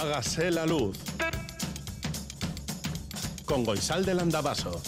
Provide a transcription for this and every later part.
Hágase la luz. Con Goisal del Andabaso.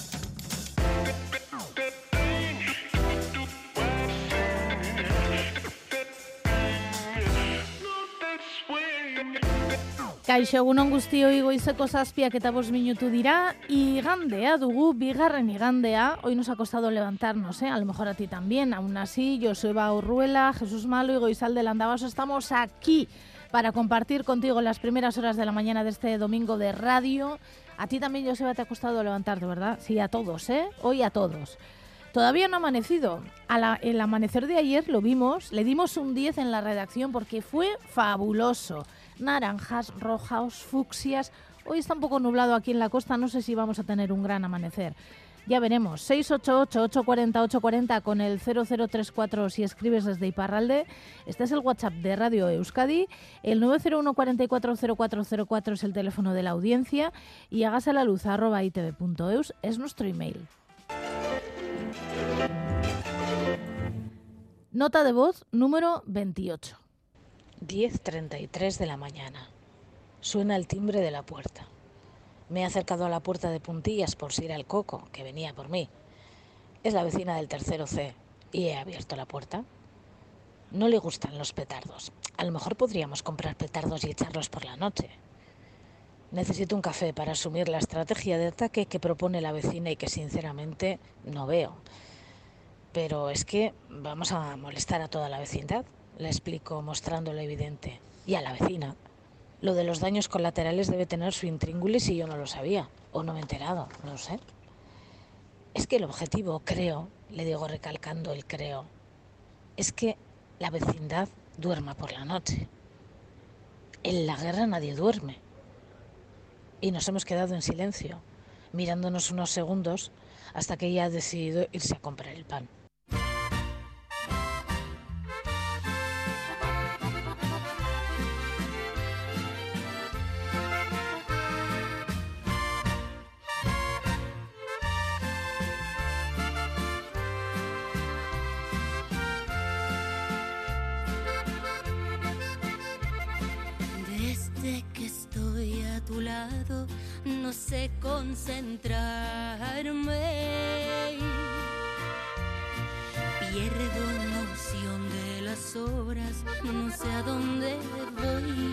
Kaixo egunon guztioi goizeko zazpiak eta bost minutu dira Igandea dugu, bigarren igandea Hoy nos ha costado levantarnos, ¿eh? a lo mejor a ti también Aún así, yo soy Eva Urruela, Jesús Malo y Goizal del Andabaso Estamos aquí para compartir contigo las primeras horas de la mañana de este domingo de radio A ti también, Joseba, te ha costado levantarte, ¿verdad? Sí, a todos, ¿eh? Hoy a todos Todavía no ha amanecido. el amanecer de ayer lo vimos, le dimos un 10 en la redacción porque fue fabuloso naranjas, rojas, fucsias. Hoy está un poco nublado aquí en la costa, no sé si vamos a tener un gran amanecer. Ya veremos. 688-840-840 con el 0034 si escribes desde Iparralde. Este es el WhatsApp de Radio Euskadi. El 901 440404 es el teléfono de la audiencia. Y hágase la luz itv.eus es nuestro email. Nota de voz número 28. 10.33 de la mañana. Suena el timbre de la puerta. Me he acercado a la puerta de puntillas por si era el coco, que venía por mí. Es la vecina del tercero C y he abierto la puerta. No le gustan los petardos. A lo mejor podríamos comprar petardos y echarlos por la noche. Necesito un café para asumir la estrategia de ataque que propone la vecina y que sinceramente no veo. Pero es que vamos a molestar a toda la vecindad le explico mostrando lo evidente. Y a la vecina. Lo de los daños colaterales debe tener su intríngulis y yo no lo sabía. O no me he enterado, no sé. Es que el objetivo, creo, le digo recalcando el creo, es que la vecindad duerma por la noche. En la guerra nadie duerme. Y nos hemos quedado en silencio, mirándonos unos segundos hasta que ella ha decidido irse a comprar el pan. Concentrarme. Pierdo noción de las horas, no sé a dónde voy.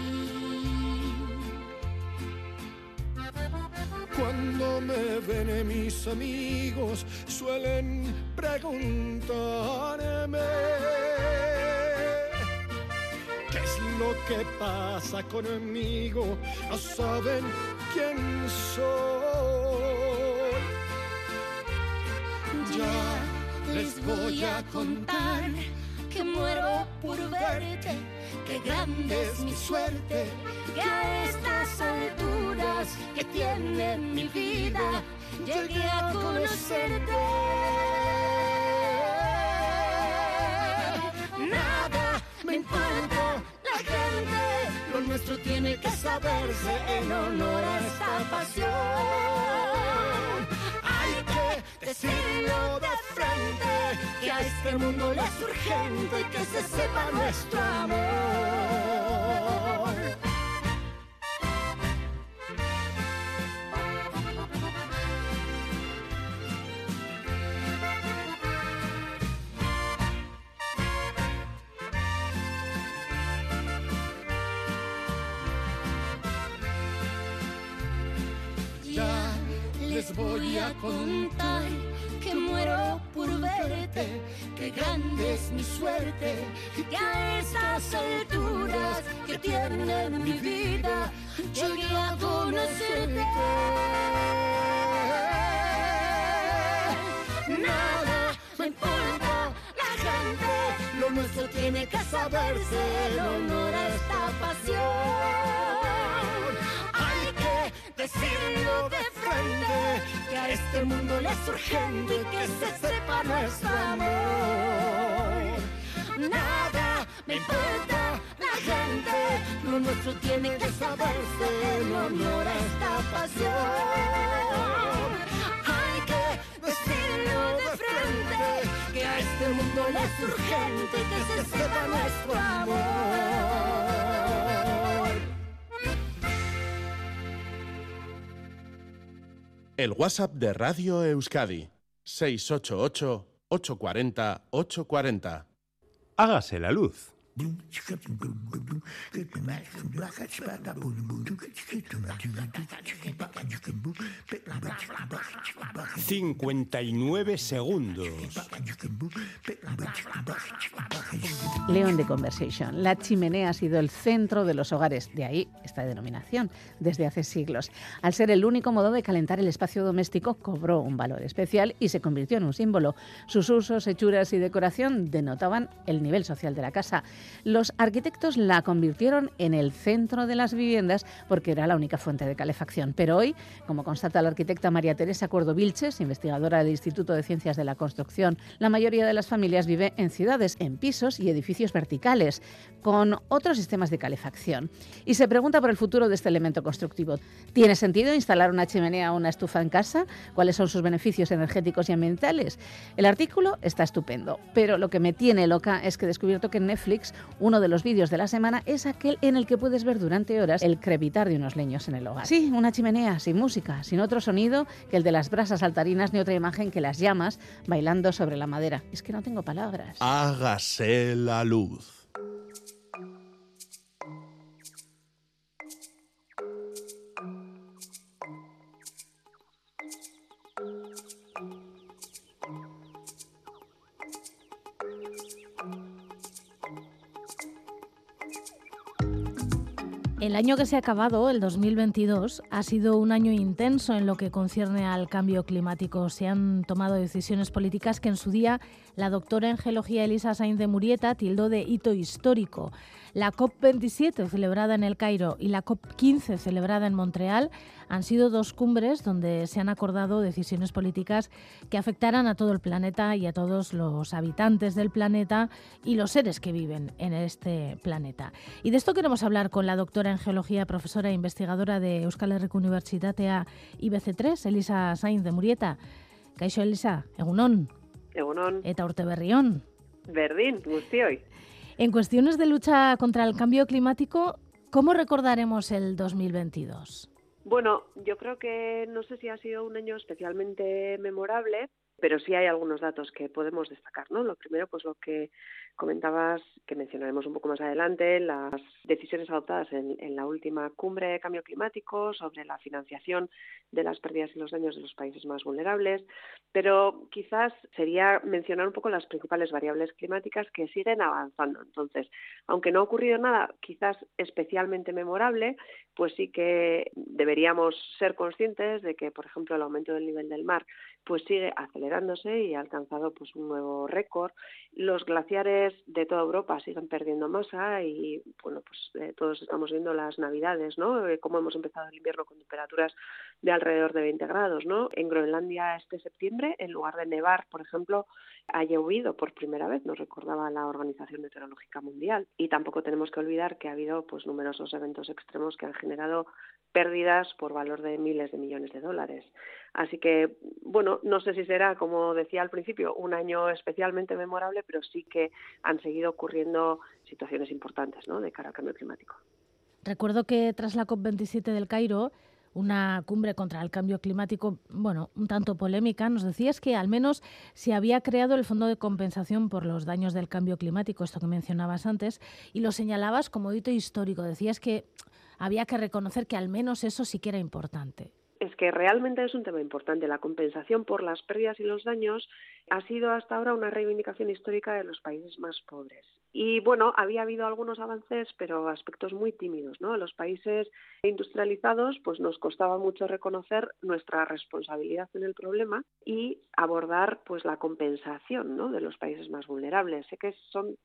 Cuando me ven mis amigos suelen preguntarme lo que pasa conmigo, no saben quién soy. Ya les voy a contar que muero por verte, que grande es mi suerte, que a estas alturas que tiene mi vida llegué a conocerte. Nuestro tiene que saberse en honor a esta pasión. Hay que decirlo de frente, que a este mundo le es urgente que se sepa nuestro amor. Es urgente que se sepa nuestro amor. Nada me importa la gente, lo nuestro tiene que saberse en honor a esta pasión. Hay que decirlo de frente, que a este mundo le es urgente que se sepa nuestro amor. El WhatsApp de Radio Euskadi, 688-840-840. Hágase la luz. 59 segundos. León de Conversation. La chimenea ha sido el centro de los hogares, de ahí esta denominación, desde hace siglos. Al ser el único modo de calentar el espacio doméstico, cobró un valor especial y se convirtió en un símbolo. Sus usos, hechuras y decoración denotaban el nivel social de la casa. Los arquitectos la convirtieron en el centro de las viviendas porque era la única fuente de calefacción. Pero hoy, como constata la arquitecta María Teresa Cuerdo Vilches, investigadora del Instituto de Ciencias de la Construcción, la mayoría de las familias vive en ciudades, en pisos y edificios verticales, con otros sistemas de calefacción. Y se pregunta por el futuro de este elemento constructivo. ¿Tiene sentido instalar una chimenea o una estufa en casa? ¿Cuáles son sus beneficios energéticos y ambientales? El artículo está estupendo, pero lo que me tiene loca es que he descubierto que en Uno de los vídeos de la semana es aquel en el que puedes ver durante horas el crepitar de unos leños en el hogar. Sí, una chimenea, sin música, sin otro sonido que el de las brasas saltarinas ni otra imagen que las llamas bailando sobre la madera. Es que no tengo palabras. Hágase la luz. El año que se ha acabado, el 2022, ha sido un año intenso en lo que concierne al cambio climático. Se han tomado decisiones políticas que en su día la doctora en geología Elisa Sainz de Murieta tildó de hito histórico. La COP27 celebrada en el Cairo y la COP15 celebrada en Montreal han sido dos cumbres donde se han acordado decisiones políticas que afectarán a todo el planeta y a todos los habitantes del planeta y los seres que viven en este planeta. Y de esto queremos hablar con la doctora en geología, profesora e investigadora de Euskal Herriko Unibertsitatea IBC3, Elisa Sainz de Murieta. Kaixo Elisa, egunon. Egunon. Eta urte berrión. Berdin. En cuestiones de lucha contra el cambio climático, ¿cómo recordaremos el 2022? Bueno, yo creo que no sé si ha sido un año especialmente memorable, pero sí hay algunos datos que podemos destacar, ¿no? Lo primero, pues lo que comentabas, que mencionaremos un poco más adelante, las decisiones adoptadas en, la última cumbre de cambio climático sobre la financiación de las pérdidas y los daños de los países más vulnerables, pero quizás sería mencionar un poco las principales variables climáticas que siguen avanzando. Entonces, aunque no ha ocurrido nada quizás especialmente memorable, pues sí que deberíamos ser conscientes de que, por ejemplo, el aumento del nivel del mar pues sigue acelerándose y ha alcanzado pues un nuevo récord. Los glaciares de toda Europa siguen perdiendo masa y bueno, pues eh, todos estamos viendo las navidades, ¿no? Eh, cómo hemos empezado el invierno con temperaturas de alrededor de 20 grados, ¿no? En Groenlandia este septiembre, en lugar de nevar, por ejemplo, ha llovido por primera vez, nos recordaba la Organización Meteorológica Mundial. Y tampoco tenemos que olvidar que ha habido pues numerosos eventos extremos que han generado pérdidas por valor de miles de millones de dólares. Así que, bueno, no sé si será, como decía al principio, un año especialmente memorable, pero sí que han seguido ocurriendo situaciones importantes de cara al cambio climático. Recuerdo que tras la COP27 del Cairo, una cumbre contra el cambio climático, bueno, un tanto polémica, nos decías que al menos se había creado el Fondo de Compensación por los daños del cambio climático, esto que mencionabas antes, y lo señalabas como hito histórico. Decías que había que reconocer que al menos eso sí que era importante es que realmente es un tema importante. La compensación por las pérdidas y los daños ha sido hasta ahora una reivindicación histórica de los países más pobres. Y bueno, había habido algunos avances, pero aspectos muy tímidos, ¿no? Los países industrializados, pues nos costaba mucho reconocer nuestra responsabilidad en el problema y abordar, pues, la compensación, ¿no? De los países más vulnerables. Sé que son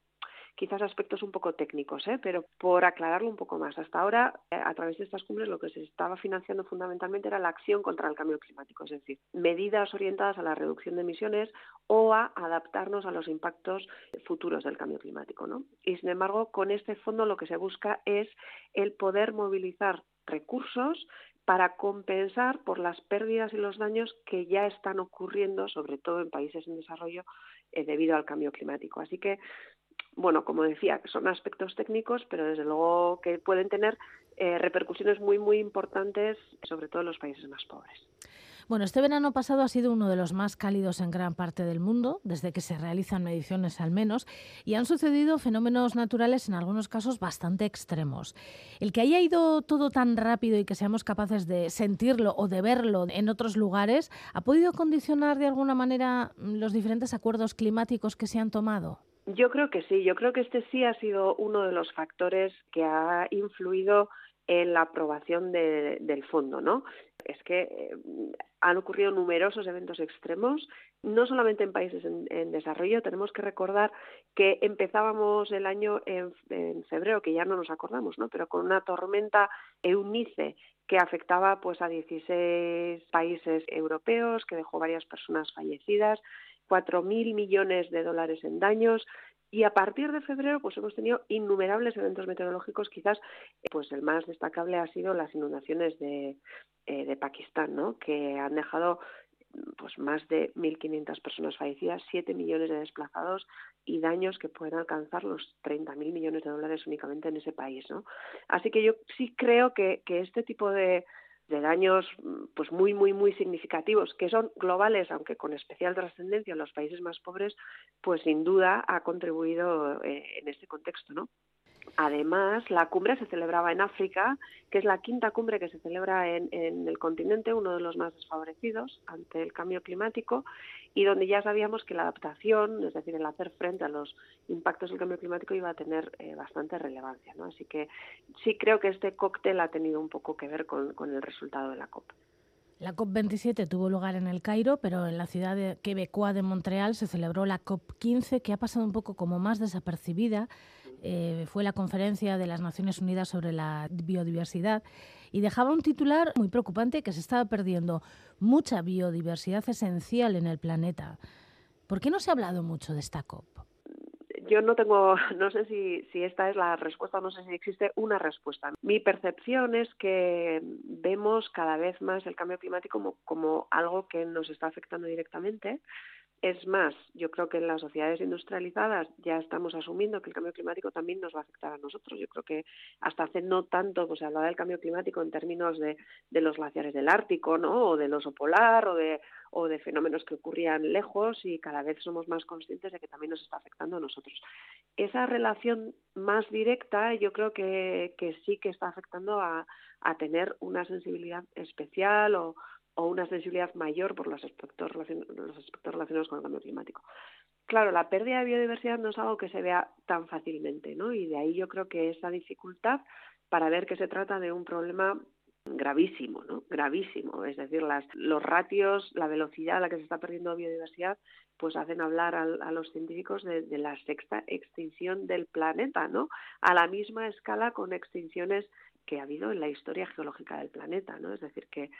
quizás aspectos un poco técnicos, ¿eh? pero por aclararlo un poco más. Hasta ahora, eh, a través de estas cumbres, lo que se estaba financiando fundamentalmente era la acción contra el cambio climático, es decir, medidas orientadas a la reducción de emisiones o a adaptarnos a los impactos futuros del cambio climático. ¿no? Y sin embargo, con este fondo lo que se busca es el poder movilizar recursos para compensar por las pérdidas y los daños que ya están ocurriendo, sobre todo en países en desarrollo, eh, debido al cambio climático. Así que bueno, como decía, son aspectos técnicos, pero desde luego que pueden tener eh, repercusiones muy, muy importantes, sobre todo en los países más pobres. Bueno, este verano pasado ha sido uno de los más cálidos en gran parte del mundo, desde que se realizan mediciones al menos, y han sucedido fenómenos naturales en algunos casos bastante extremos. El que haya ido todo tan rápido y que seamos capaces de sentirlo o de verlo en otros lugares, ¿ha podido condicionar de alguna manera los diferentes acuerdos climáticos que se han tomado? Yo creo que sí, yo creo que este sí ha sido uno de los factores que ha influido en la aprobación del fondo, ¿no? Es que eh, han ocurrido numerosos eventos extremos, no solamente en países en, desarrollo. Tenemos que recordar que empezábamos el año en, febrero, que ya no nos acordamos, ¿no? Pero con una tormenta Eunice que afectaba pues a 16 países europeos, que dejó varias personas fallecidas, 4.000 millones de dólares en daños, y a partir de febrero, pues hemos tenido innumerables eventos meteorológicos. Quizás, pues el más destacable ha sido las inundaciones de, eh, de Pakistán, ¿no? Que han dejado pues más de 1.500 personas fallecidas, 7 millones de desplazados y daños que pueden alcanzar los 30.000 millones de dólares únicamente en ese país, ¿no? Así que yo sí creo que, que este tipo de, de daños pues muy muy muy significativos que son globales aunque con especial trascendencia en los países más pobres pues sin duda ha contribuido eh, en este contexto no Además, la cumbre se celebraba en África, que es la quinta cumbre que se celebra en, el continente, uno de los más desfavorecidos ante el cambio climático, y donde ya sabíamos que la adaptación, es decir, el hacer frente a los impactos del cambio climático, iba a tener eh, bastante relevancia. ¿no? Así que sí creo que este cóctel ha tenido un poco que ver con, el resultado de la COP. La COP27 tuvo lugar en el Cairo, pero en la ciudad de de Montreal se celebró la COP15, que ha pasado un poco como más desapercibida. Eh, fue la conferencia de las Naciones Unidas sobre la biodiversidad y dejaba un titular muy preocupante que se estaba perdiendo mucha biodiversidad esencial en el planeta. ¿Por qué no se ha hablado mucho de esta COP? yo no tengo, no sé si, esta es la respuesta, no sé si existe una respuesta. Mi percepción es que vemos cada vez más el cambio climático como algo que nos está afectando directamente. Es más, yo creo que en las sociedades industrializadas ya estamos asumiendo que el cambio climático también nos va a afectar a nosotros. Yo creo que hasta hace no tanto pues, se hablaba del cambio climático en términos de, los glaciares del Ártico, ¿no? O del oso polar, o de, o de fenómenos que ocurrían lejos y cada vez somos más conscientes de que también nos está afectando a nosotros. Esa relación más directa yo creo que, que sí que está afectando a, a tener una sensibilidad especial o, o una sensibilidad mayor por los aspectos, los aspectos relacionados con el cambio climático. Claro, la pérdida de biodiversidad no es algo que se vea tan fácilmente, ¿no? Y de ahí yo creo que esa dificultad para ver que se trata de un problema gravísimo, ¿no? Gravísimo. Es decir, los ratios, la velocidad a la que se está perdiendo biodiversidad, pues hacen hablar a, los científicos de, de, la sexta extinción del planeta, ¿no? A la misma escala con extinciones que ha habido en la historia geológica del planeta, ¿no? Es decir, que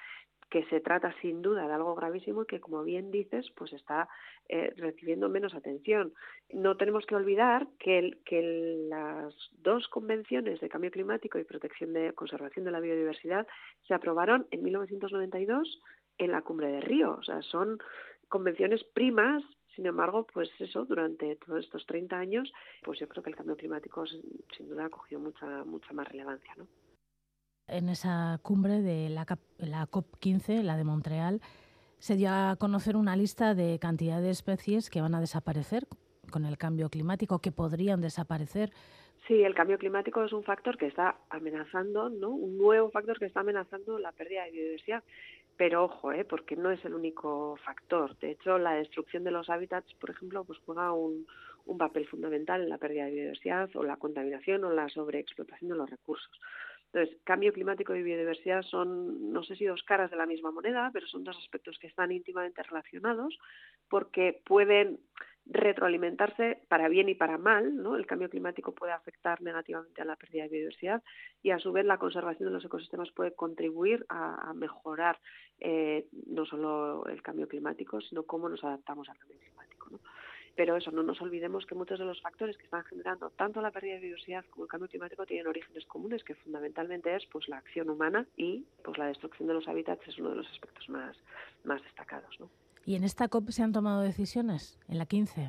que se trata sin duda de algo gravísimo y que, como bien dices, pues está eh, recibiendo menos atención. No tenemos que olvidar que, que las dos convenciones de cambio climático y protección de conservación de la biodiversidad se aprobaron en 1992 en la cumbre de Río. O sea, son convenciones primas sin embargo, pues eso, durante todos estos 30 años, pues yo creo que el cambio climático sin duda ha cogido mucha, mucha más relevancia, ¿no? En esa cumbre de la, la COP15, la de Montreal, se dio a conocer una lista de cantidad de especies que van a desaparecer con el cambio climático, que podrían desaparecer. Sí, el cambio climático es un factor que está amenazando, ¿no? Un nuevo factor que está amenazando la pérdida de biodiversidad. Pero ojo, ¿eh? porque no es el único factor. De hecho, la destrucción de los hábitats, por ejemplo, pues juega un, un papel fundamental en la pérdida de biodiversidad o la contaminación o la sobreexplotación de los recursos. Entonces, cambio climático y biodiversidad son, no sé si dos caras de la misma moneda, pero son dos aspectos que están íntimamente relacionados porque pueden retroalimentarse para bien y para mal. El cambio climático puede afectar negativamente a la pérdida de biodiversidad y a su vez la conservación de los ecosistemas puede contribuir a, mejorar eh, no solo el cambio climático, sino cómo nos adaptamos al cambio climático. Pero eso, no nos olvidemos que muchos de los factores que están generando tanto la pérdida de biodiversidad como el cambio climático tienen orígenes comunes, que fundamentalmente es pues la acción humana y pues la destrucción de los hábitats es uno de los aspectos más, más destacados. ¿no? ¿Y en esta COP se han tomado decisiones? ¿En la 15?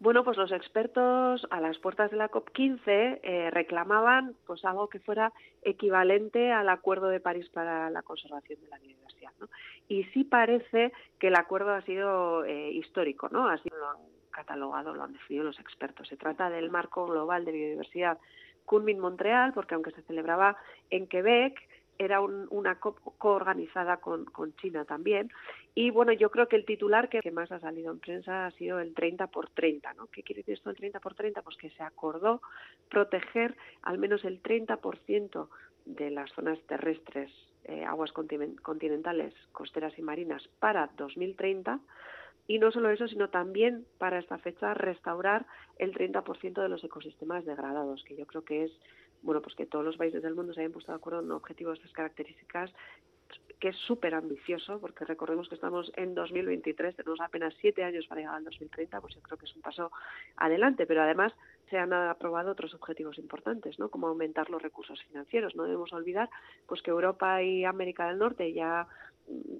Bueno, pues los expertos a las puertas de la COP15 eh, reclamaban pues algo que fuera equivalente al Acuerdo de París para la conservación de la biodiversidad. ¿no? Y sí parece que el acuerdo ha sido eh, histórico, ¿no? Lo han catalogado, lo han definido los expertos. Se trata del marco global de biodiversidad Kunming-Montreal, porque aunque se celebraba en Quebec, era una coorganizada con, con, China también. Y bueno, yo creo que el titular que, más ha salido en prensa ha sido el 30 por 30. ¿no? ¿Qué quiere decir esto el 30 por 30? Pues que se acordó proteger al menos el 30% de las zonas terrestres, eh, aguas continentales, costeras y marinas para 2030. Y no solo eso, sino también para esta fecha restaurar el 30% de los ecosistemas degradados, que yo creo que es bueno, pues que todos los países del mundo se hayan puesto de acuerdo en un objetivo de estas características que es súper ambicioso, porque recordemos que estamos en 2023, tenemos apenas siete años para llegar al 2030, pues yo creo que es un paso adelante, pero además se han aprobado otros objetivos importantes, ¿no? Como aumentar los recursos financieros. No debemos olvidar pues que Europa y América del Norte ya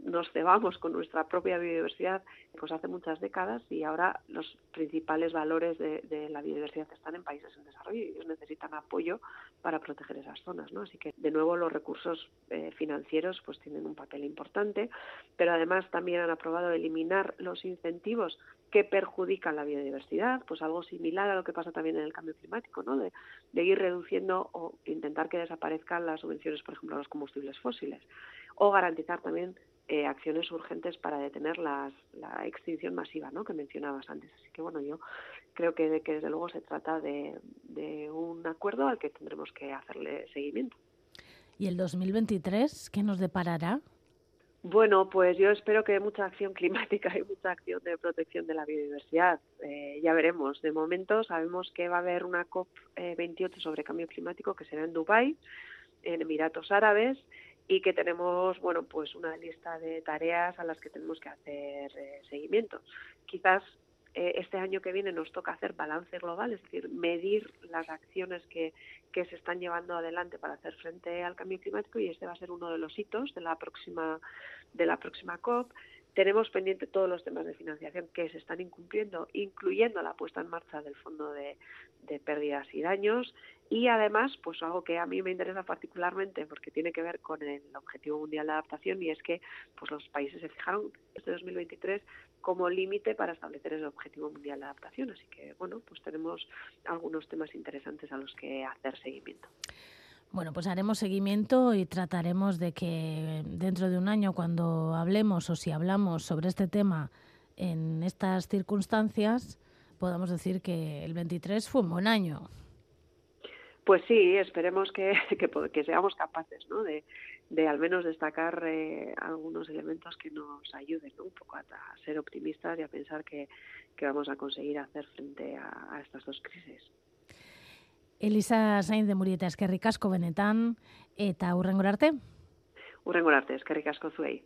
nos cebamos con nuestra propia biodiversidad pues hace muchas décadas y ahora los principales valores de, la biodiversidad están en países en desarrollo y ellos necesitan apoyo para proteger esas zonas ¿no? así que de nuevo los recursos eh, financieros pues tienen un papel importante pero además también han aprobado eliminar los incentivos que perjudican la biodiversidad pues algo similar a lo que pasa también en el cambio climático ¿no? de, de ir reduciendo o intentar que desaparezcan las subvenciones por ejemplo a los combustibles fósiles o garantizar también eh, acciones urgentes para detener las, la extinción masiva ¿no? que mencionabas antes. Así que bueno, yo creo que, que desde luego se trata de, de un acuerdo al que tendremos que hacerle seguimiento. ¿Y el 2023 qué nos deparará? Bueno, pues yo espero que mucha acción climática y mucha acción de protección de la biodiversidad. Eh, ya veremos. De momento sabemos que va a haber una COP28 eh, sobre cambio climático que será en Dubái, en Emiratos Árabes, y que tenemos bueno pues una lista de tareas a las que tenemos que hacer eh, seguimiento. Quizás eh, este año que viene nos toca hacer balance global, es decir, medir las acciones que, que se están llevando adelante para hacer frente al cambio climático y este va a ser uno de los hitos de la próxima de la próxima COP. Tenemos pendiente todos los temas de financiación que se están incumpliendo, incluyendo la puesta en marcha del Fondo de, Pérdidas y Daños, y además, pues algo que a mí me interesa particularmente porque tiene que ver con el Objetivo Mundial de Adaptación y es que pues los países se fijaron este 2023 como límite para establecer el Objetivo Mundial de Adaptación. Así que, bueno, pues tenemos algunos temas interesantes a los que hacer seguimiento. Bueno, pues haremos seguimiento y trataremos de que dentro de un año, cuando hablemos o si hablamos sobre este tema en estas circunstancias, podamos decir que el 23 fue un buen año. Pues sí, esperemos que, que, seamos capaces ¿no? de, de, al menos destacar eh, algunos elementos que nos ayuden un poco a, ser optimistas y a pensar que, que vamos a conseguir hacer frente a, a estas dos crisis. Elisa Sainz de Murieta, eskerrik asko benetan, eta urrengor arte? Urrengor arte, eskerrik asko zuei.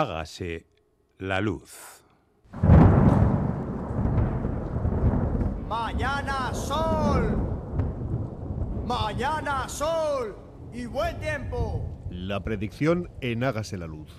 Hágase la luz. Mañana sol. Mañana sol. Y buen tiempo. La predicción en Hágase la Luz.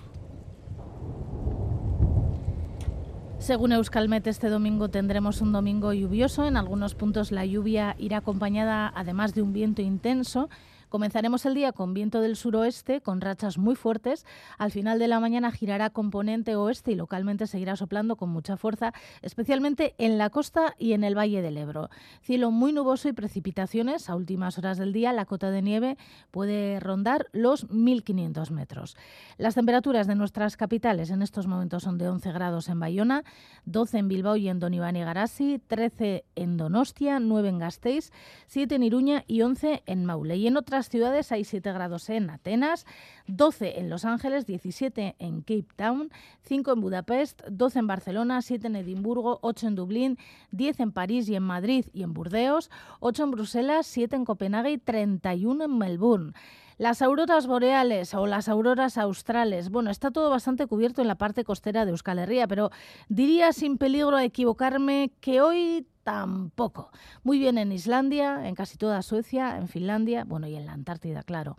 Según Euskalmet, este domingo tendremos un domingo lluvioso. En algunos puntos la lluvia irá acompañada además de un viento intenso. Comenzaremos el día con viento del suroeste, con rachas muy fuertes. Al final de la mañana girará componente oeste y localmente seguirá soplando con mucha fuerza, especialmente en la costa y en el Valle del Ebro. Cielo muy nuboso y precipitaciones. A últimas horas del día la cota de nieve puede rondar los 1.500 metros. Las temperaturas de nuestras capitales en estos momentos son de 11 grados en Bayona, 12 en Bilbao y en Donibane y Garasi, 13 en Donostia, 9 en Gasteiz, 7 en Iruña y 11 en Maule. Y en otras ciudades hay 7 grados en Atenas, 12 en Los Ángeles, 17 en Cape Town, 5 en Budapest, 12 en Barcelona, 7 en Edimburgo, 8 en Dublín, 10 en París y en Madrid y en Burdeos, 8 en Bruselas, 7 en Copenhague y 31 en Melbourne. Las auroras boreales o las auroras australes, bueno, está todo bastante cubierto en la parte costera de Euskal Herria, pero diría sin peligro a equivocarme que hoy tampoco. Muy bien en Islandia, en casi toda Suecia, en Finlandia, bueno, y en la Antártida, claro.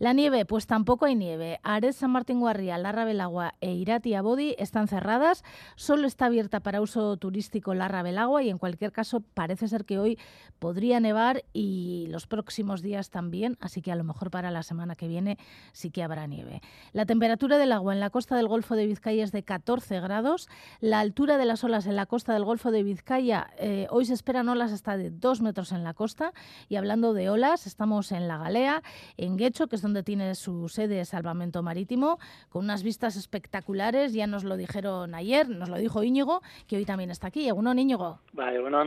La nieve, pues tampoco hay nieve. Ares, San Martín Guarría, Larra Belagua e Irati Abodi están cerradas. Solo está abierta para uso turístico Larra Belagua y en cualquier caso parece ser que hoy podría nevar y los próximos días también, así que a lo mejor para la semana que viene sí que habrá nieve. La temperatura del agua en la costa del Golfo de Vizcaya es de 14 grados. La altura de las olas en la costa del Golfo de Vizcaya, eh, hoy se esperan olas hasta de 2 metros en la costa. Y hablando de olas, estamos en La Galea, en Guecho, que es donde tiene su sede Salvamento Marítimo, con unas vistas espectaculares. Ya nos lo dijeron ayer, nos lo dijo Íñigo, que hoy también está aquí. ¿Uno, Íñigo? Vale, bueno,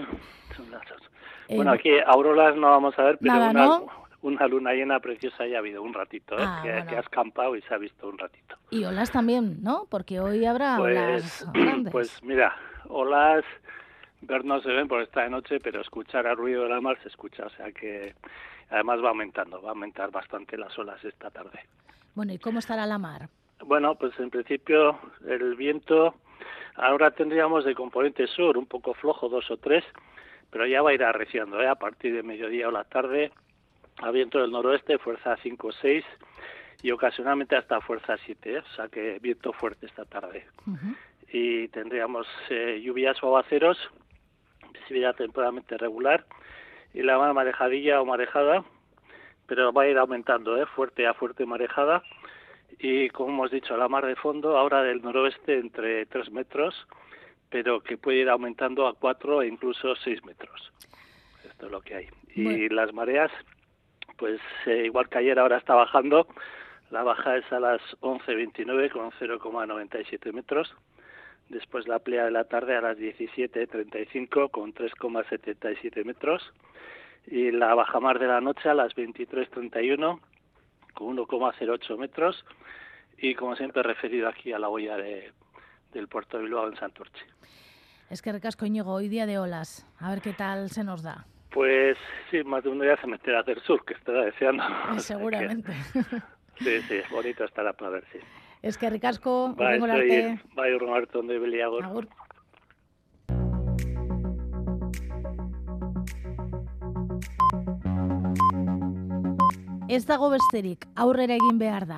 bueno, aquí auroras no vamos a ver, pero nada, una, ¿no? una luna llena preciosa ya ha habido un ratito, ¿eh? Ah, que, bueno. que has campado y se ha visto un ratito. Y olas también, ¿no? Porque hoy habrá Pues, olas grandes. pues mira, olas ver no se ven por esta de noche, pero escuchar el ruido de la mar se escucha, o sea que además va aumentando, va a aumentar bastante las olas esta tarde. Bueno, ¿y cómo estará la mar? Bueno, pues en principio el viento ahora tendríamos de componente sur, un poco flojo, dos o tres, pero ya va a ir arreciando, ¿eh? a partir de mediodía o la tarde, a viento del noroeste, fuerza 5 o 6 y ocasionalmente hasta fuerza 7, ¿eh? o sea que viento fuerte esta tarde. Y tendríamos eh, lluvias o aguaceros, visibilidad temporalmente regular y la mar marejadilla o marejada, pero va a ir aumentando, ¿eh? fuerte a fuerte marejada y como hemos dicho, la mar de fondo ahora del noroeste entre 3 metros, pero que puede ir aumentando a 4 e incluso 6 metros. Esto es lo que hay. Y las mareas, pues eh, igual que ayer ahora está bajando, la baja es a las 11.29 con 0,97 metros. Después la playa de la tarde a las 17.35 con 3,77 metros. Y la bajamar de la noche a las 23.31 con 1,08 metros. Y como siempre referido aquí a la boya de, del puerto de Bilbao en Santurce. Es que recasco Íñigo, hoy día de olas. A ver qué tal se nos da. Pues sí, más de uno ya se meterá hacer surf, que estará deseando. Seguramente. Sí, sí, bonito estará para ver, sí. Eskerrik asko, ba, urrengo arte. Bai, bai, bai urrengo arte, ondo ibili agur. Ez dago besterik.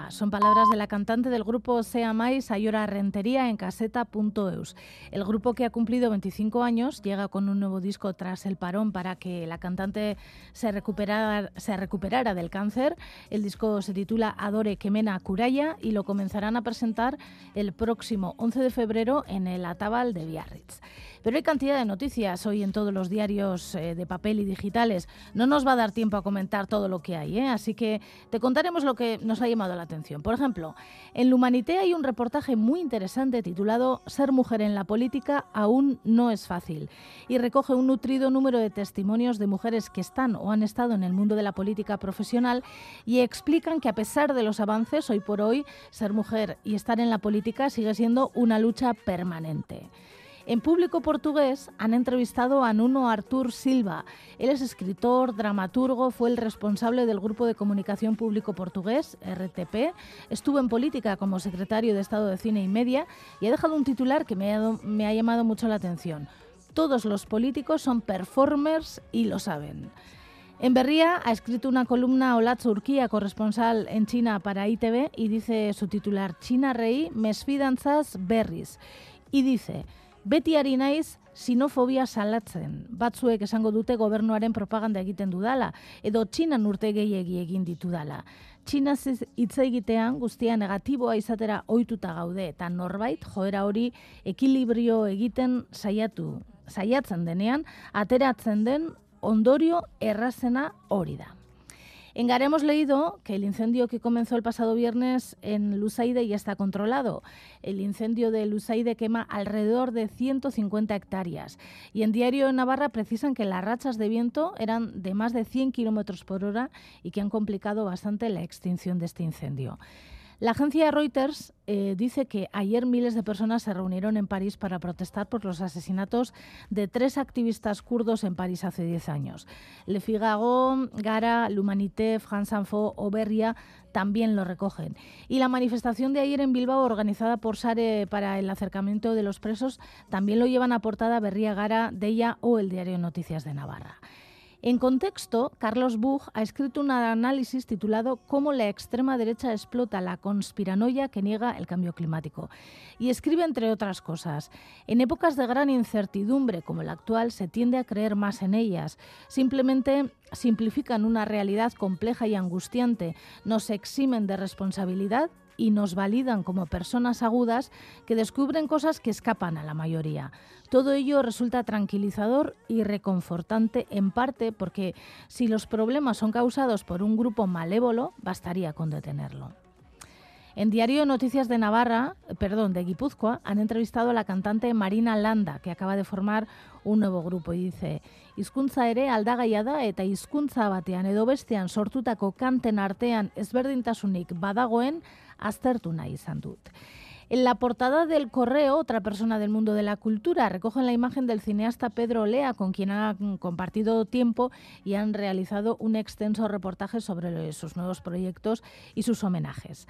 Son palabras de la cantante del grupo Sea Mais, Ayora Rentería, en caseta.eus. El grupo que ha cumplido 25 años llega con un nuevo disco tras el parón para que la cantante se recuperara, se recuperara del cáncer. El disco se titula Adore Kemena Kuraya y lo comenzarán a presentar el próximo 11 de febrero en el Atabal de Biarritz. Pero hay cantidad de noticias hoy en todos los diarios eh, de papel y digitales. No nos va a dar tiempo a comentar todo lo que hay, ¿eh? así que te contaremos lo que nos ha llamado la atención. Por ejemplo, en L'Humanité hay un reportaje muy interesante titulado Ser mujer en la política aún no es fácil y recoge un nutrido número de testimonios de mujeres que están o han estado en el mundo de la política profesional y explican que a pesar de los avances hoy por hoy, ser mujer y estar en la política sigue siendo una lucha permanente. En público portugués han entrevistado a Nuno Artur Silva. Él es escritor, dramaturgo, fue el responsable del Grupo de Comunicación Público Portugués, RTP. Estuvo en política como secretario de Estado de Cine y Media y ha dejado un titular que me ha, llamado mucho la atención. Todos los políticos son performers y lo saben. En Berría ha escrito una columna Olatz Urquía, corresponsal en China para ITV, y dice su titular China rei mesfidantzas berriz. Y dice, beti ari naiz sinofobia salatzen. Batzuek esango dute gobernuaren propaganda egiten dudala, edo Txinan urte gehiegi egin ditudala. Txina hitz egitean guztia negatiboa izatera ohituta gaude eta norbait joera hori ekilibrio egiten saiatu saiatzen denean ateratzen den ondorio errazena hori da. En Gara hemos leído que el incendio que comenzó el pasado viernes en Lusaide ya está controlado. El incendio de Lusaide quema alrededor de 150 hectáreas. Y en Diario Navarra precisan que las rachas de viento eran de más de 100 kilómetros por hora y que han complicado bastante la extinción de este incendio. La agencia Reuters eh, dice que ayer miles de personas se reunieron en París para protestar por los asesinatos de tres activistas kurdos en París hace 10 años. Le Figaro, Gara, L'Humanité, France Info o Berria también lo recogen. Y la manifestación de ayer en Bilbao, organizada por Sare para el acercamiento de los presos, también lo llevan a portada Berria Gara, Deia o el diario Noticias de Navarra. En contexto, Carlos Buch ha escrito un análisis titulado Cómo la extrema derecha explota la conspiranoia que niega el cambio climático. Y escribe, entre otras cosas, en épocas de gran incertidumbre como la actual se tiende a creer más en ellas. Simplemente simplifican una realidad compleja y angustiante, nos eximen de responsabilidad y nos validan como personas agudas que descubren cosas que escapan a la mayoría. Todo ello resulta tranquilizador y reconfortante en parte porque si los problemas son causados por un grupo malévolo, bastaría con detenerlo. En Diario Noticias de Navarra, perdón, de Guipúzcoa, han entrevistado a la cantante Marina Landa, que acaba de formar un nuevo grupo y dice: Hizkuntza ere aldagaia da eta hizkuntza batean edo bestean sortutako kanten artean ezberdintasunik badagoen aztertu nahi izan dut. En la portada del correo, otra persona del mundo de la cultura recogen la imagen del cineasta Pedro Lea, con quien ha compartido tiempo y han realizado un extenso reportaje sobre sus nuevos proyectos y sus homenajes.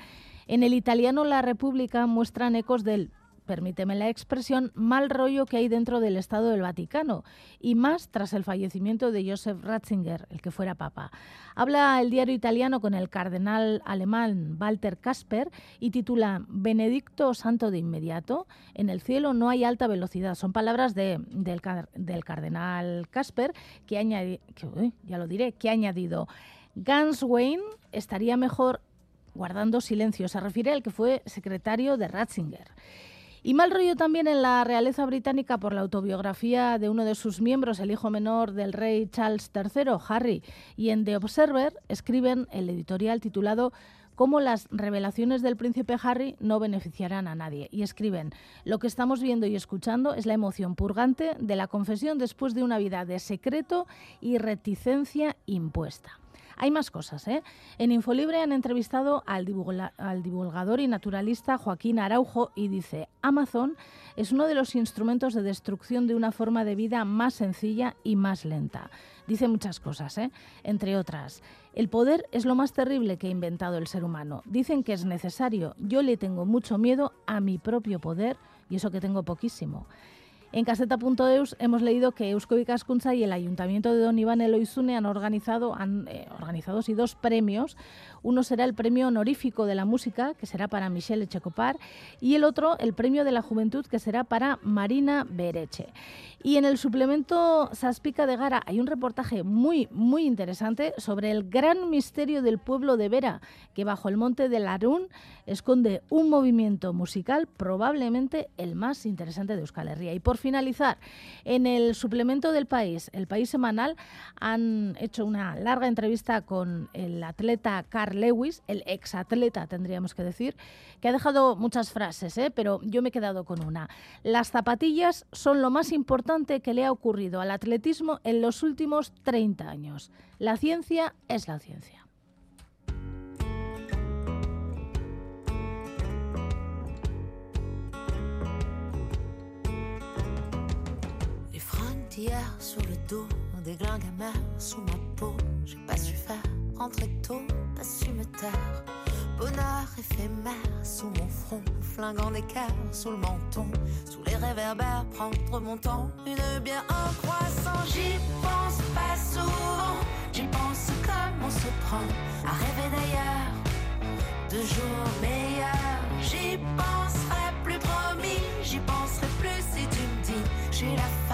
En el italiano La República muestran ecos del permíteme la expresión, mal rollo que hay dentro del Estado del Vaticano, y más tras el fallecimiento de Joseph Ratzinger, el que fuera papa. Habla el diario italiano con el cardenal alemán Walter Kasper y titula Benedicto Santo de inmediato, en el cielo no hay alta velocidad. Son palabras de, del, del, cardenal Kasper que, añadi, que uy, ya lo diré, que ha añadido Ganswein estaría mejor guardando silencio. Se refiere al que fue secretario de Ratzinger. Y mal rollo también en la realeza británica por la autobiografía de uno de sus miembros, el hijo menor del rey Charles III, Harry. Y en The Observer escriben el editorial titulado cómo las revelaciones del príncipe Harry no beneficiarán a nadie. Y escriben, lo que estamos viendo y escuchando es la emoción purgante de la confesión después de una vida de secreto y reticencia impuesta. Hay más cosas. ¿eh? En Infolibre han entrevistado al, al, divulgador y naturalista Joaquín Araujo y dice, Amazon es uno de los instrumentos de destrucción de una forma de vida más sencilla y más lenta. Dice muchas cosas, ¿eh? entre otras. El poder es lo más terrible que ha inventado el ser humano. Dicen que es necesario. Yo le tengo mucho miedo a mi propio poder y eso que tengo poquísimo. En caseta.eus hemos leído que Eusko Ikaskuntza y el Ayuntamiento de Don Iván Eloizune han organizado, han, eh, organizado dos premios. Uno será el premio honorífico de la música, que será para Michelle Echecopar, y el otro el premio de la juventud, que será para Marina Bereche. Y en el suplemento Saspica de Gara hay un reportaje muy, muy interesante sobre el gran misterio del pueblo de Vera, que bajo el monte de Larún esconde un movimiento musical probablemente el más interesante de Euskal Herria. Y por finalizar, en el suplemento del país, el país semanal, han hecho una larga entrevista con el atleta Carl Lewis, el exatleta tendríamos que decir, que ha dejado muchas frases, ¿eh? pero yo me he quedado con una. Las zapatillas son lo más importante que le ha ocurrido al atletismo en los últimos 30 años. La ciencia es la ciencia. Les frontières sur le dos, des glands sous ma peau. J'ai pas su faire rentrer tôt, pas su me taire. Bonheur éphémère sous mon front, flinguant cœurs sous le menton. Sous les réverbères, prendre mon temps, une bière en croissant. J'y pense pas souvent, j'y pense comme on se prend à rêver d'ailleurs, de jours meilleurs. J'y penserai plus promis, j'y penserai plus si tu me dis, suis la femme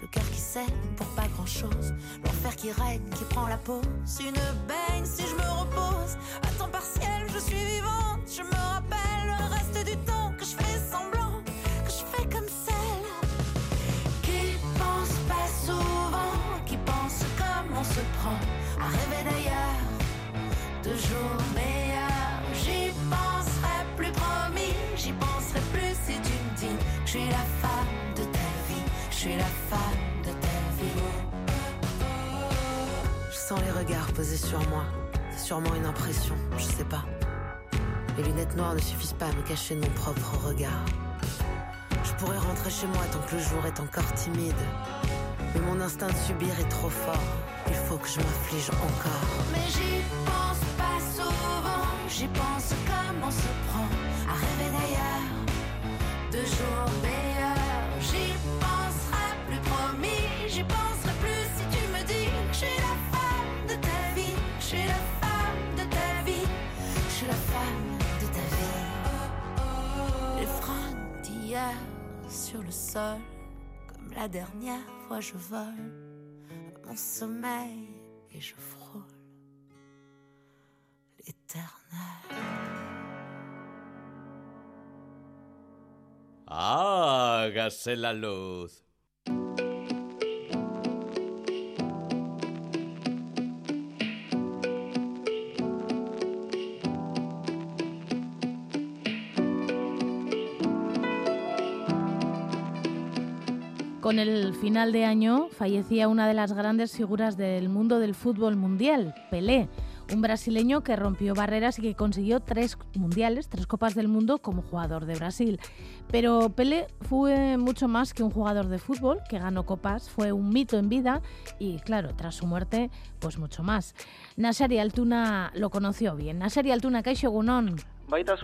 le cœur qui saigne pour pas grand chose, l'enfer qui règne, qui prend la pause, une baigne si je me repose. À temps partiel, je suis vivante, je me rappelle le reste du temps que je fais semblant, que je fais comme celle qui pense pas souvent, qui pense comme on se prend à rêver d'ailleurs, de jours meilleurs. J'y penserai plus promis, j'y penserai plus si tu me dis je suis la femme de ta vie, je suis la femme sens les regards posés sur moi, c'est sûrement une impression, je sais pas. Les lunettes noires ne suffisent pas à me cacher de mon propre regard. Je pourrais rentrer chez moi tant que le jour est encore timide. Mais mon instinct de subir est trop fort. Il faut que je m'afflige encore. Mais j'y pense pas souvent. J'y pense comme on se prend à rêver d'ailleurs. De jours Comme la dernière fois je vole mon sommeil et je frôle l'éternel. Hágase la luz. Con el final de año fallecía una de las grandes figuras del mundo del fútbol mundial, Pelé, un brasileño que rompió barreras y que consiguió tres mundiales, tres copas del mundo como jugador de Brasil. Pero Pelé fue mucho más que un jugador de fútbol que ganó copas, fue un mito en vida y claro, tras su muerte, pues mucho más. Nasari Altuna lo conoció bien. Nasari Altuna, Kaixo Gunón. Baita.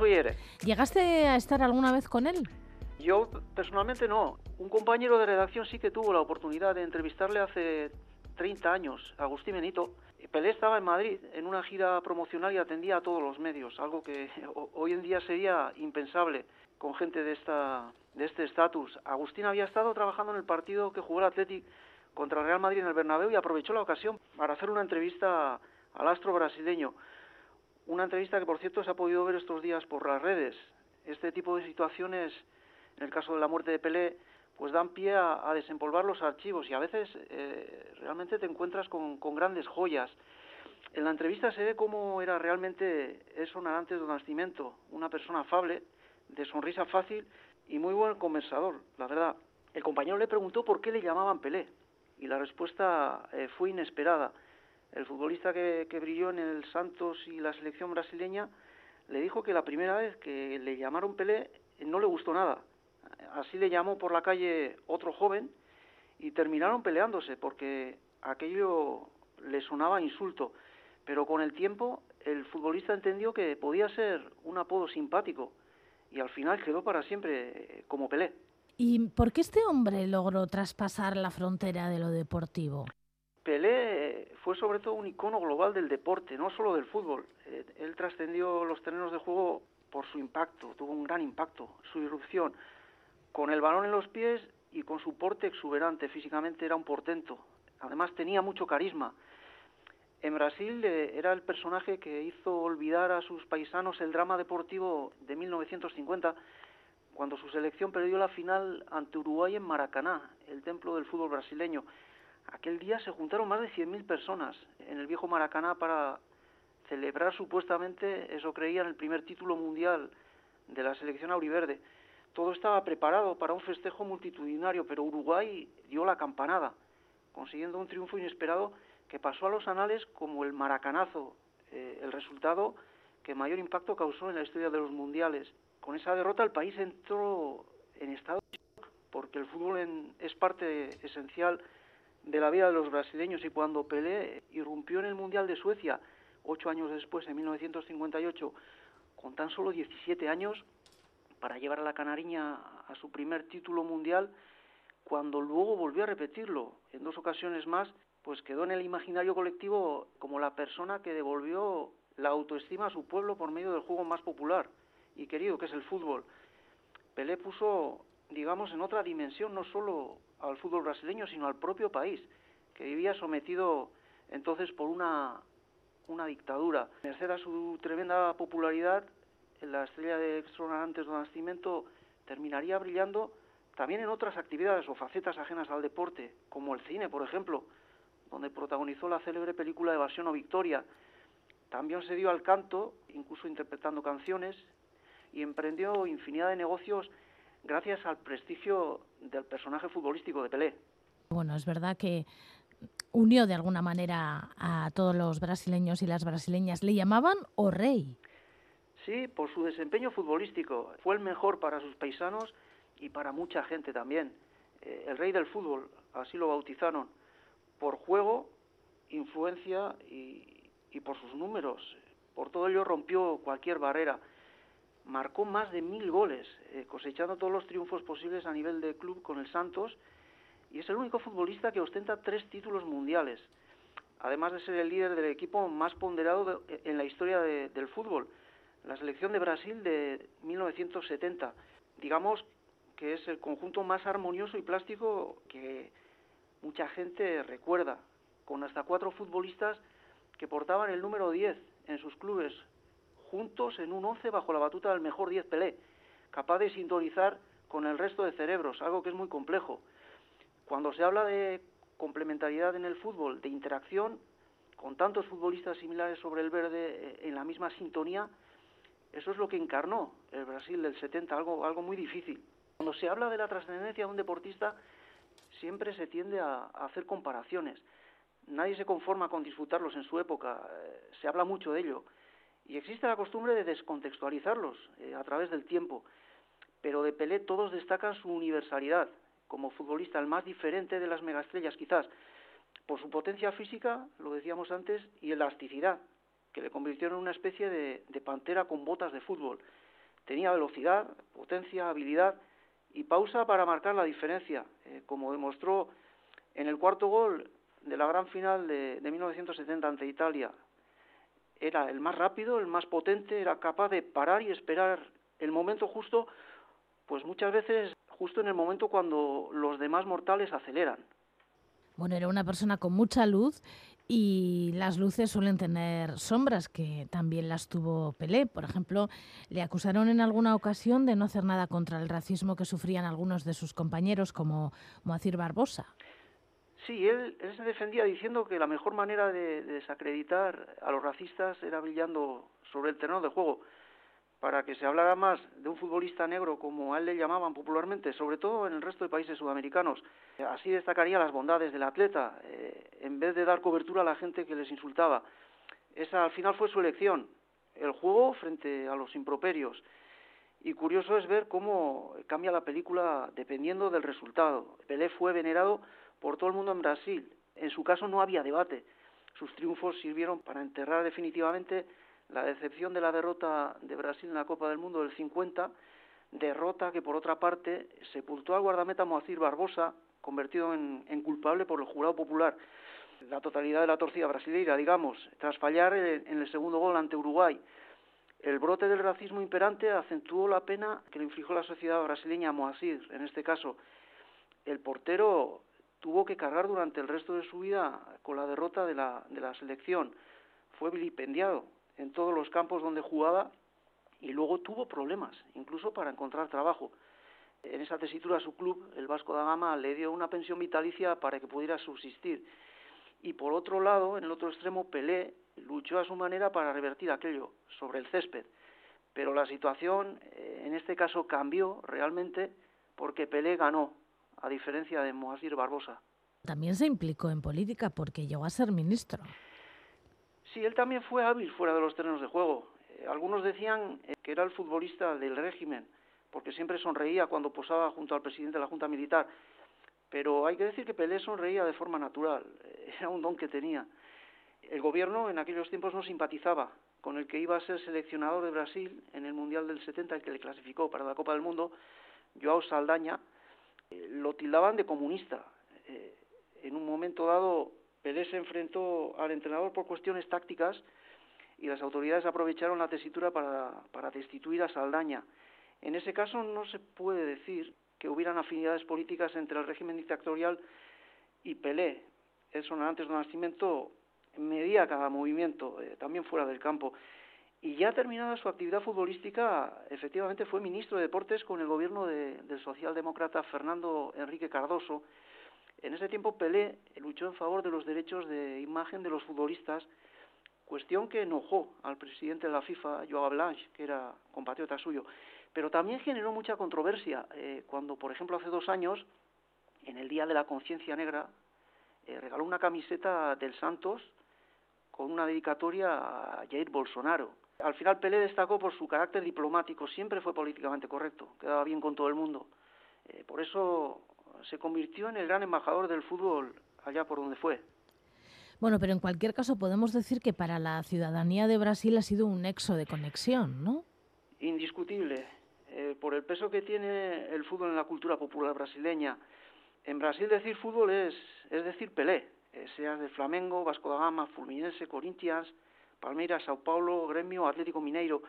¿Llegaste a estar alguna vez con él? Yo personalmente no. Un compañero de redacción sí que tuvo la oportunidad de entrevistarle hace 30 años, Agustín Benito. Pelé estaba en Madrid en una gira promocional y atendía a todos los medios, algo que hoy en día sería impensable con gente de esta de este estatus. Agustín había estado trabajando en el partido que jugó el Athletic contra el Real Madrid en el Bernabéu y aprovechó la ocasión para hacer una entrevista al astro brasileño. Una entrevista que, por cierto, se ha podido ver estos días por las redes. Este tipo de situaciones en el caso de la muerte de Pelé, pues dan pie a, desempolvar los archivos y a veces eh, realmente te encuentras con, grandes joyas. En la entrevista se ve cómo era realmente Edson Arantes de Nascimento, una persona afable, de sonrisa fácil y muy buen conversador, la verdad. El compañero le preguntó por qué le llamaban Pelé y la respuesta eh, fue inesperada. El futbolista que, que brilló en el Santos y la selección brasileña le dijo que la primera vez que le llamaron Pelé no le gustó nada, así le llamó por la calle otro joven y terminaron peleándose porque aquello le sonaba insulto. Pero con el tiempo el futbolista entendió que podía ser un apodo simpático y al final quedó para siempre como Pelé. ¿Y por qué este hombre logró traspasar la frontera de lo deportivo? Pelé fue sobre todo un icono global del deporte, no solo del fútbol. Él trascendió los terrenos de juego por su impacto, tuvo un gran impacto, su irrupción con el balón en los pies y con su porte exuberante, físicamente era un portento. Además tenía mucho carisma. En Brasil eh, era el personaje que hizo olvidar a sus paisanos el drama deportivo de 1950, cuando su selección perdió la final ante Uruguay en Maracaná, el templo del fútbol brasileño. Aquel día se juntaron más de 100.000 personas en el viejo Maracaná para celebrar supuestamente, eso creían, el primer título mundial de la selección auriverde. Todo estaba preparado para un festejo multitudinario, pero Uruguay dio la campanada, consiguiendo un triunfo inesperado que pasó a los anales como el maracanazo, eh, el resultado que mayor impacto causó en la historia de los mundiales. Con esa derrota el país entró en estado de shock, porque el fútbol es parte esencial de la vida de los brasileños y cuando Pelé irrumpió en el Mundial de Suecia, ocho años después, en 1958, con tan solo 17 años, para llevar a la Canariña a su primer título mundial, cuando luego volvió a repetirlo en dos ocasiones más, pues quedó en el imaginario colectivo como la persona que devolvió la autoestima a su pueblo por medio del juego más popular y querido, que es el fútbol. Pelé puso, digamos, en otra dimensión no solo al fútbol brasileño, sino al propio país, que vivía sometido entonces por una, una dictadura. Merced a su tremenda popularidad, la estrella de extraordinarios de nacimiento terminaría brillando también en otras actividades o facetas ajenas al deporte, como el cine, por ejemplo, donde protagonizó la célebre película Evasión o Victoria. También se dio al canto, incluso interpretando canciones, y emprendió infinidad de negocios gracias al prestigio del personaje futbolístico de Pelé. Bueno, es verdad que unió de alguna manera a todos los brasileños y las brasileñas. Le llamaban o rey. Sí, por su desempeño futbolístico. Fue el mejor para sus paisanos y para mucha gente también. Eh, el rey del fútbol, así lo bautizaron, por juego, influencia y, y por sus números. Por todo ello rompió cualquier barrera. Marcó más de mil goles, eh, cosechando todos los triunfos posibles a nivel de club con el Santos y es el único futbolista que ostenta tres títulos mundiales, además de ser el líder del equipo más ponderado de- en la historia de- del fútbol, la selección de Brasil de 1970. Digamos que es el conjunto más armonioso y plástico que mucha gente recuerda, con hasta cuatro futbolistas que portaban el número 10 en sus clubes, juntos en un 11 bajo la batuta del mejor 10 Pelé, capaz de sintonizar con el resto de cerebros, algo que es muy complejo. Cuando se habla de complementariedad en el fútbol, de interacción con tantos futbolistas similares sobre el verde eh, en la misma sintonía, eso es lo que encarnó el Brasil del 70, algo, algo muy difícil. Cuando se habla de la trascendencia de un deportista, siempre se tiende a, hacer comparaciones. Nadie se conforma con disfrutarlos en su época, eh, se habla mucho de ello. Y existe la costumbre de descontextualizarlos eh, a través del tiempo. Pero de Pelé todos destacan su universalidad, como futbolista el más diferente de las megaestrellas quizás, por su potencia física, lo decíamos antes, y elasticidad, que le convirtió en una especie de, de pantera con botas de fútbol. Tenía velocidad, potencia, habilidad y pausa para marcar la diferencia, eh, como demostró en el cuarto gol de la gran final de, de 1970 ante Italia. Era el más rápido, el más potente, era capaz de parar y esperar el momento justo, pues muchas veces justo en el momento cuando los demás mortales aceleran. Bueno, era una persona con mucha luz y las luces suelen tener sombras, que también las tuvo Pelé. Por ejemplo, le acusaron en alguna ocasión de no hacer nada contra el racismo que sufrían algunos de sus compañeros, como Moacir Barbosa. Sí, él, se defendía diciendo que la mejor manera de, de desacreditar a los racistas era brillando sobre el terreno de juego, para que se hablara más de un futbolista negro, como a él le llamaban popularmente, sobre todo en el resto de países sudamericanos. Así destacaría las bondades del atleta, eh, en vez de dar cobertura a la gente que les insultaba. Esa al final fue su elección, el juego frente a los improperios. Y curioso es ver cómo cambia la película dependiendo del resultado. Pelé fue venerado por todo el mundo en Brasil. En su caso no había debate. Sus triunfos sirvieron para enterrar definitivamente la decepción de la derrota de Brasil en la Copa del Mundo del 50, derrota que por otra parte sepultó al guardameta Moacir Barbosa, convertido en, culpable por el jurado popular. La totalidad de la torcida brasileira, digamos, tras fallar en, en el segundo gol ante Uruguay. El brote del racismo imperante acentuó la pena que le infligió la sociedad brasileña a Moacir, en este caso. El portero tuvo que cargar durante el resto de su vida con la derrota de la, de la selección. Fue vilipendiado en todos los campos donde jugaba y luego tuvo problemas, incluso para encontrar trabajo. En esa tesitura su club, el Vasco da Gama, le dio una pensión vitalicia para que pudiera subsistir. Y por otro lado, en el otro extremo, Pelé luchó a su manera para revertir aquello sobre el césped. Pero la situación eh, en este caso cambió realmente porque Pelé ganó, a diferencia de Moasir Barbosa. También se implicó en política porque llegó a ser ministro. Sí, él también fue hábil fuera de los terrenos de juego. Eh, algunos decían eh, que era el futbolista del régimen, porque siempre sonreía cuando posaba junto al presidente de la Junta Militar. Pero hay que decir que Pelé sonreía de forma natural, era un don que tenía. El gobierno en aquellos tiempos no simpatizaba con el que iba a ser seleccionador de Brasil en el Mundial del 70, el que le clasificó para la Copa del Mundo, Joao Saldaña, eh, lo tildaban de comunista. Eh, en un momento dado, Pelé se enfrentó al entrenador por cuestiones tácticas y las autoridades aprovecharon la tesitura para, destituir a Saldaña. En ese caso no se puede decir que hubieran afinidades políticas entre el régimen dictatorial y Pelé. El sonante de nacimiento medía cada movimiento, eh, también fuera del campo. Y ya terminada su actividad futbolística, efectivamente fue ministro de Deportes con el gobierno de, del socialdemócrata Fernando Enrique Cardoso. En ese tiempo Pelé luchó en favor de los derechos de imagen de los futbolistas, cuestión que enojó al presidente de la FIFA, Joao Blanche, que era compatriota suyo. Pero también generó mucha controversia eh, cuando, por ejemplo, hace dos años, en el Día de la Conciencia Negra, eh, regaló una camiseta del Santos con una dedicatoria a Jair Bolsonaro. Al final Pelé destacó por su carácter diplomático, siempre fue políticamente correcto, quedaba bien con todo el mundo. Eh, por eso se convirtió en el gran embajador del fútbol allá por donde fue. Bueno, pero en cualquier caso podemos decir que para la ciudadanía de Brasil ha sido un nexo de conexión, ¿no? Indiscutible. Eh, por el peso que tiene el fútbol en la cultura popular brasileña. En Brasil decir fútbol es, es decir Pelé, eh, sea de Flamengo, Vasco da Gama, Fluminense, Corinthians, Palmeiras, Sao Paulo, Gremio, Atlético Mineiro.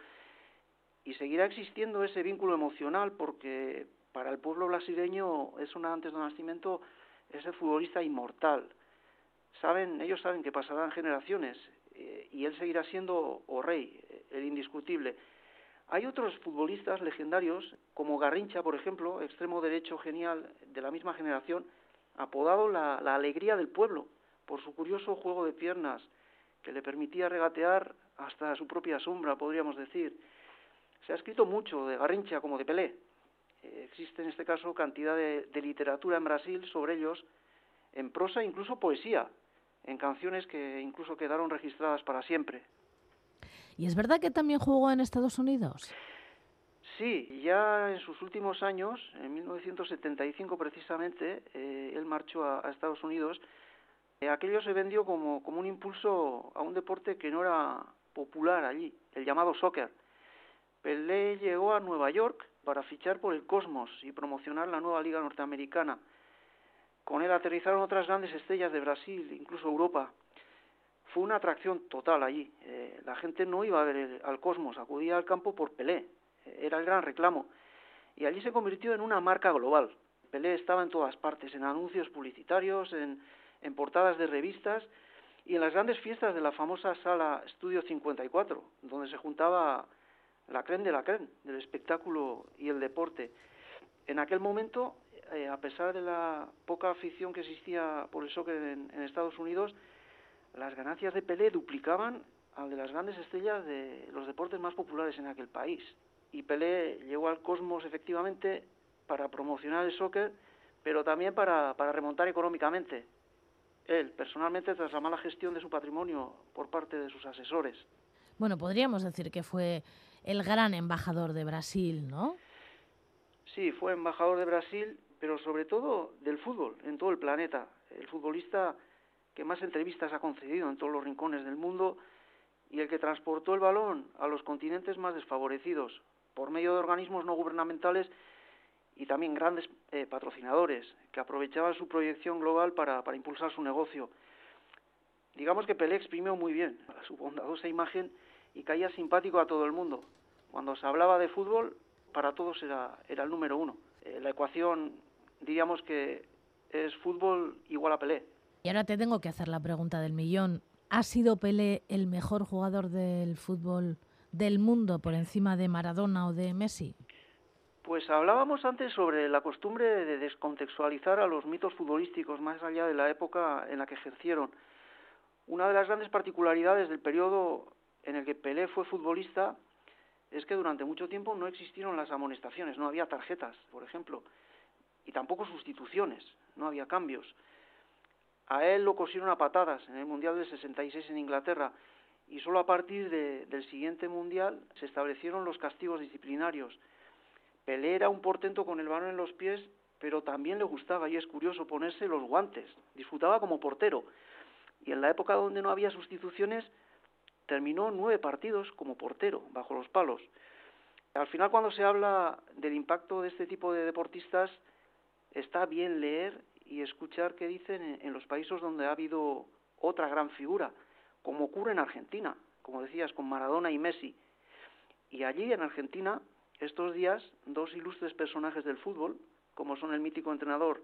Y seguirá existiendo ese vínculo emocional porque para el pueblo brasileño es una antes de nacimiento ese futbolista inmortal. Saben, ellos saben que pasarán generaciones eh, y él seguirá siendo o rey, el indiscutible. Hay otros futbolistas legendarios, como Garrincha, por ejemplo, extremo derecho genial de la misma generación, apodado la, la alegría del pueblo, por su curioso juego de piernas, que le permitía regatear hasta su propia sombra, podríamos decir. Se ha escrito mucho de Garrincha como de Pelé. Existe en este caso cantidad de, de literatura en Brasil sobre ellos, en prosa e incluso poesía, en canciones que incluso quedaron registradas para siempre. ¿Y es verdad que también jugó en Estados Unidos? Sí, ya en sus últimos años, en 1975 precisamente, eh, él marchó a, a Estados Unidos. Eh, aquello se vendió como, como un impulso a un deporte que no era popular allí, el llamado soccer. Pelé llegó a Nueva York para fichar por el Cosmos y promocionar la nueva liga norteamericana. Con él aterrizaron otras grandes estrellas de Brasil, incluso Europa. Fue una atracción total allí. Eh, la gente no iba a ver el, al Cosmos, acudía al campo por Pelé. Eh, era el gran reclamo. Y allí se convirtió en una marca global. Pelé estaba en todas partes, en anuncios publicitarios, en, en portadas de revistas y en las grandes fiestas de la famosa sala Estudio 54, donde se juntaba la creen de la creen del espectáculo y el deporte. En aquel momento, eh, a pesar de la poca afición que existía por el soccer en, en, Estados Unidos, las ganancias de Pelé duplicaban al de las grandes estrellas de los deportes más populares en aquel país. Y Pelé llegó al cosmos efectivamente para promocionar el soccer, pero también para, para remontar económicamente. Él, personalmente, tras la mala gestión de su patrimonio por parte de sus asesores. Bueno, podríamos decir que fue el gran embajador de Brasil, ¿no? Sí, fue embajador de Brasil, pero sobre todo del fútbol en todo el planeta. El futbolista que más entrevistas ha concedido en todos los rincones del mundo y el que transportó el balón a los continentes más desfavorecidos por medio de organismos no gubernamentales y también grandes eh, patrocinadores que aprovechaban su proyección global para, para impulsar su negocio. Digamos que Pelé exprimió muy bien su bondadosa imagen y caía simpático a todo el mundo. Cuando se hablaba de fútbol, para todos era, era el número uno. Eh, la ecuación, diríamos que es fútbol igual a Pelé. Y ahora te tengo que hacer la pregunta del millón. ¿Ha sido Pelé el mejor jugador del fútbol del mundo por encima de Maradona o de Messi? Pues hablábamos antes sobre la costumbre de descontextualizar a los mitos futbolísticos más allá de la época en la que ejercieron. Una de las grandes particularidades del periodo en el que Pelé fue futbolista es que durante mucho tiempo no existieron las amonestaciones, no había tarjetas, por ejemplo, y tampoco sustituciones, no había cambios. A él lo cosieron a patadas en el Mundial del 66 en Inglaterra y solo a partir de- del siguiente Mundial se establecieron los castigos disciplinarios. Pelé era un portento con el balón en los pies, pero también le gustaba, y es curioso, ponerse los guantes. Disfrutaba como portero. Y en la época donde no había sustituciones, terminó nueve partidos como portero, bajo los palos. Al final, cuando se habla del impacto de este tipo de deportistas, está bien leer y escuchar qué dicen en, los países donde ha habido otra gran figura, como ocurre en Argentina, como decías, con Maradona y Messi. Y allí, en Argentina, estos días, dos ilustres personajes del fútbol, como son el mítico entrenador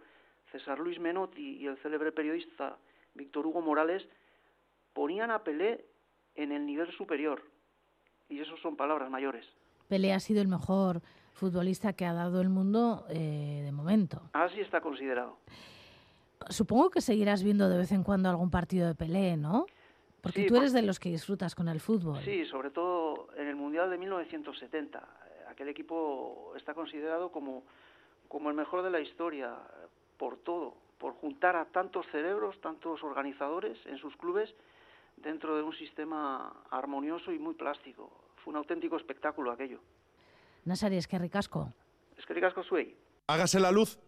César Luis Menotti y el célebre periodista Víctor Hugo Morales, ponían a Pelé en el nivel superior. Y eso son palabras mayores. Pelé ha sido el mejor futbolista que ha dado el mundo eh, de momento. Así está considerado. Supongo que seguirás viendo de vez en cuando algún partido de Pelé, ¿no? Porque Sí, tú eres de los que disfrutas con el fútbol. Sí, sobre todo en el Mundial de 1970. Eh, Aquel equipo está considerado como, como el mejor de la historia, por todo, por juntar a tantos cerebros, tantos organizadores en sus clubes dentro de un sistema armonioso y muy plástico. Fue un auténtico espectáculo aquello. Nasari, es que ricasco. Es que ricasco zuei. Hágase la luz.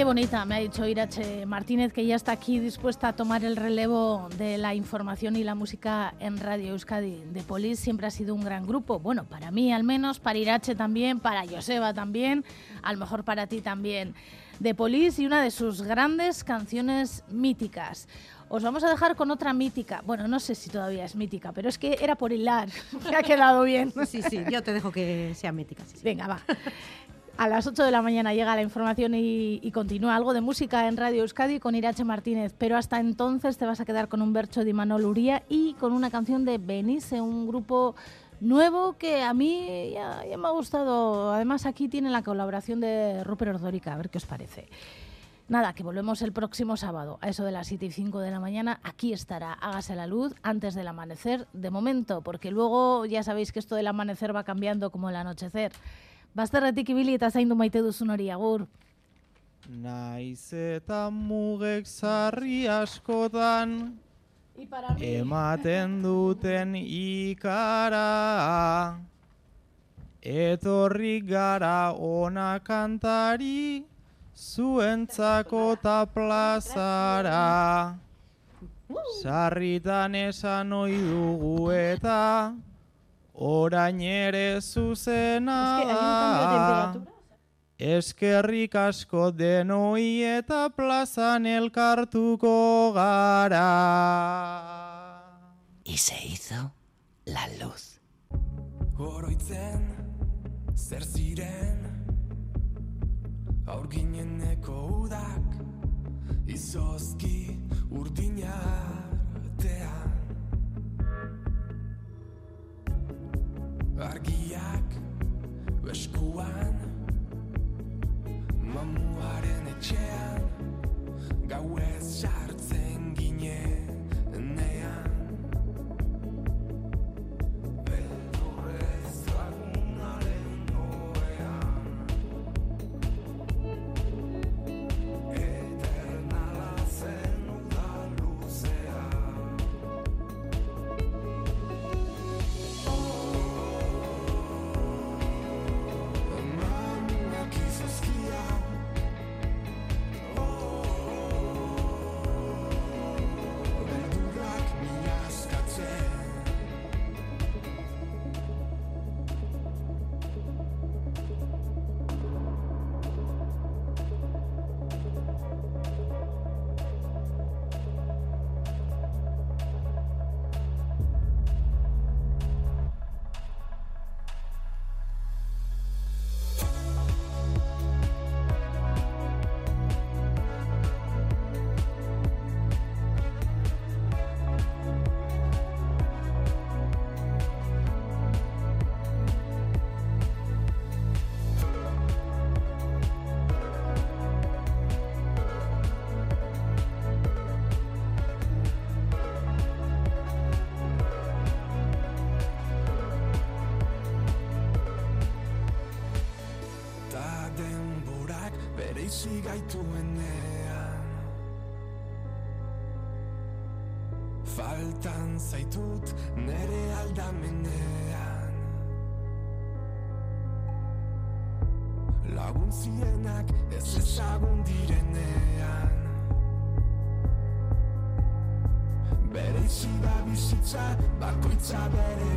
Qué bonita, me ha dicho Irache Martínez, que ya está aquí dispuesta a tomar el relevo de la información y la música en Radio Euskadi. De Polis siempre ha sido un gran grupo. Bueno, para mí al menos, para Irache también, para Joseba también, a lo mejor para ti también. De Polis y una de sus grandes canciones míticas. Os vamos a dejar con otra mítica. Bueno, no sé si todavía es mítica, pero es que era por hilar. Me ha quedado bien. Sí, sí, yo te dejo que sea mítica. sí, sí. Venga, va. A las 8 de la mañana llega la información y, continúa algo de música en Radio Euskadi con Irache Martínez. Pero hasta entonces te vas a quedar con un bercho de Imanol Uría y con una canción de Benice, un grupo nuevo que a mí ya, ya me ha gustado. Además, aquí tiene la colaboración de Rupert Ordórica. A ver qué os parece. Nada, que volvemos el próximo sábado a eso de las 7 y 5 de la mañana. Aquí estará Hágase la luz antes del amanecer, de momento, porque luego ya sabéis que esto del amanecer va cambiando como el anochecer. Bazterretik ibili eta zaindu maite duzun hori agur. Naiz eta mugek zarri askotan ematen duten ikara. Etorri gara ona kantari zuentzako ta plazara. Sarritan esan ohi dugu eta orain ere zuzena da. Eskerrik asko denoi eta plazan elkartuko gara. Y se hizo la luz. Oroitzen, zer ziren Aurgineneko udak Izozki urdina artean Argiak eskuan Mamuaren etxean Gauez sartzen gaituenean Faltan zaitut nere aldamenean. Lagun zienak ez ezagun direnean. Bere izi da bizitza bakoitza bere